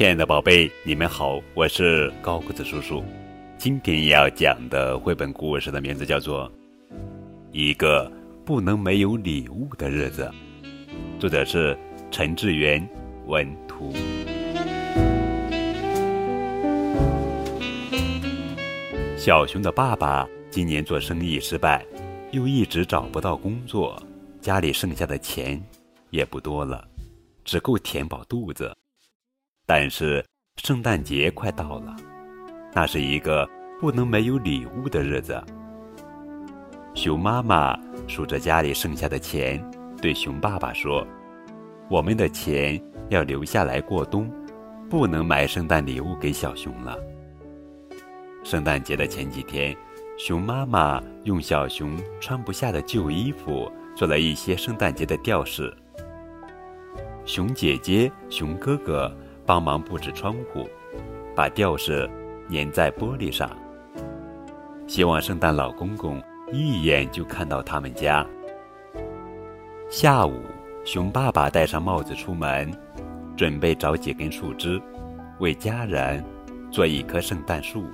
亲爱的宝贝，你们好，我是高个子叔叔。今天要讲的绘本故事的名字叫做《一个不能没有礼物的日子》，作者是陈志源，文图。小熊的爸爸今年做生意失败，又一直找不到工作，家里剩下的钱也不多了，只够填饱肚子。但是圣诞节快到了，那是一个不能没有礼物的日子。熊妈妈数着家里剩下的钱，对熊爸爸说：“我们的钱要留下来过冬，不能买圣诞礼物给小熊了。”圣诞节的前几天，熊妈妈用小熊穿不下的旧衣服做了一些圣诞节的吊饰。熊姐姐、熊哥哥。帮忙布置窗户，把吊饰粘在玻璃上，希望圣诞老公公一眼就看到他们家。下午，熊爸爸戴上帽子出门，准备找几根树枝，为家人做一棵圣诞树。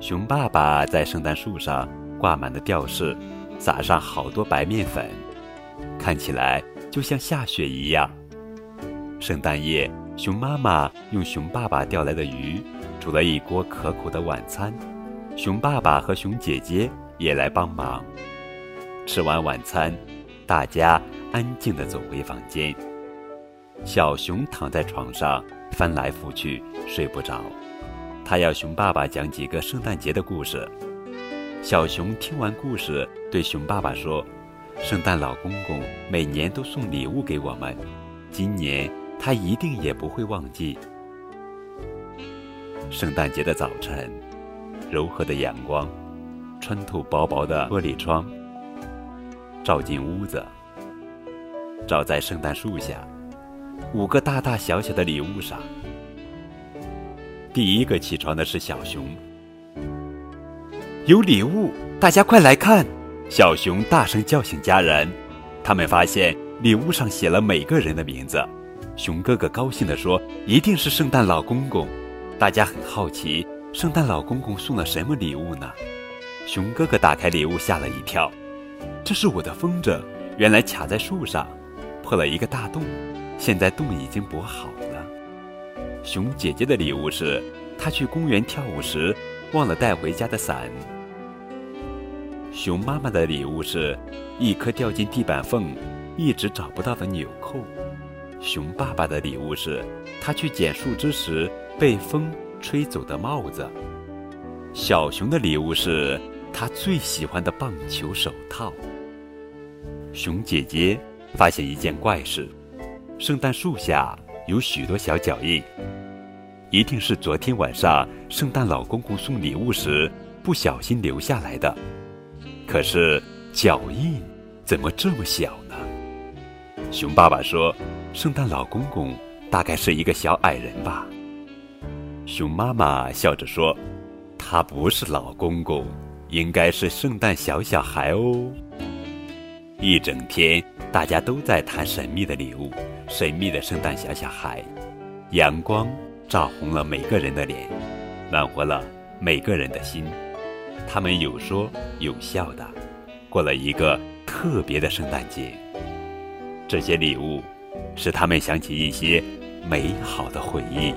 熊爸爸在圣诞树上挂满了吊饰，撒上好多白面粉，看起来就像下雪一样。圣诞夜。熊妈妈用熊爸爸钓来的鱼煮了一锅可口的晚餐，熊爸爸和熊姐姐也来帮忙。吃完晚餐，大家安静地走回房间。小熊躺在床上翻来覆去睡不着，他要熊爸爸讲几个圣诞节的故事。小熊听完故事，对熊爸爸说：“圣诞老公公每年都送礼物给我们，今年。”他一定也不会忘记。圣诞节的早晨，柔和的阳光穿透薄薄的玻璃窗，照进屋子，照在圣诞树下五个大大小小的礼物上。第一个起床的是小熊，有礼物，大家快来看！小熊大声叫醒家人，他们发现礼物上写了每个人的名字。熊哥哥高兴地说：“一定是圣诞老公公。”大家很好奇，圣诞老公公送了什么礼物呢？熊哥哥打开礼物，吓了一跳：“这是我的风筝，原来卡在树上，破了一个大洞，现在洞已经补好了。”熊姐姐的礼物是她去公园跳舞时忘了带回家的伞。熊妈妈的礼物是一颗掉进地板缝，一直找不到的纽扣。熊爸爸的礼物是他去捡树枝时被风吹走的帽子。小熊的礼物是他最喜欢的棒球手套。熊姐姐发现一件怪事：圣诞树下有许多小脚印，一定是昨天晚上圣诞老公公送礼物时不小心留下来的。可是脚印怎么这么小呢？熊爸爸说。圣诞老公公大概是一个小矮人吧。熊妈妈笑着说：“他不是老公公，应该是圣诞小小孩哦。”一整天，大家都在谈神秘的礼物，神秘的圣诞小小孩。阳光照红了每个人的脸，暖和了每个人的心。他们有说有笑的，过了一个特别的圣诞节。这些礼物。使他们想起一些美好的回忆。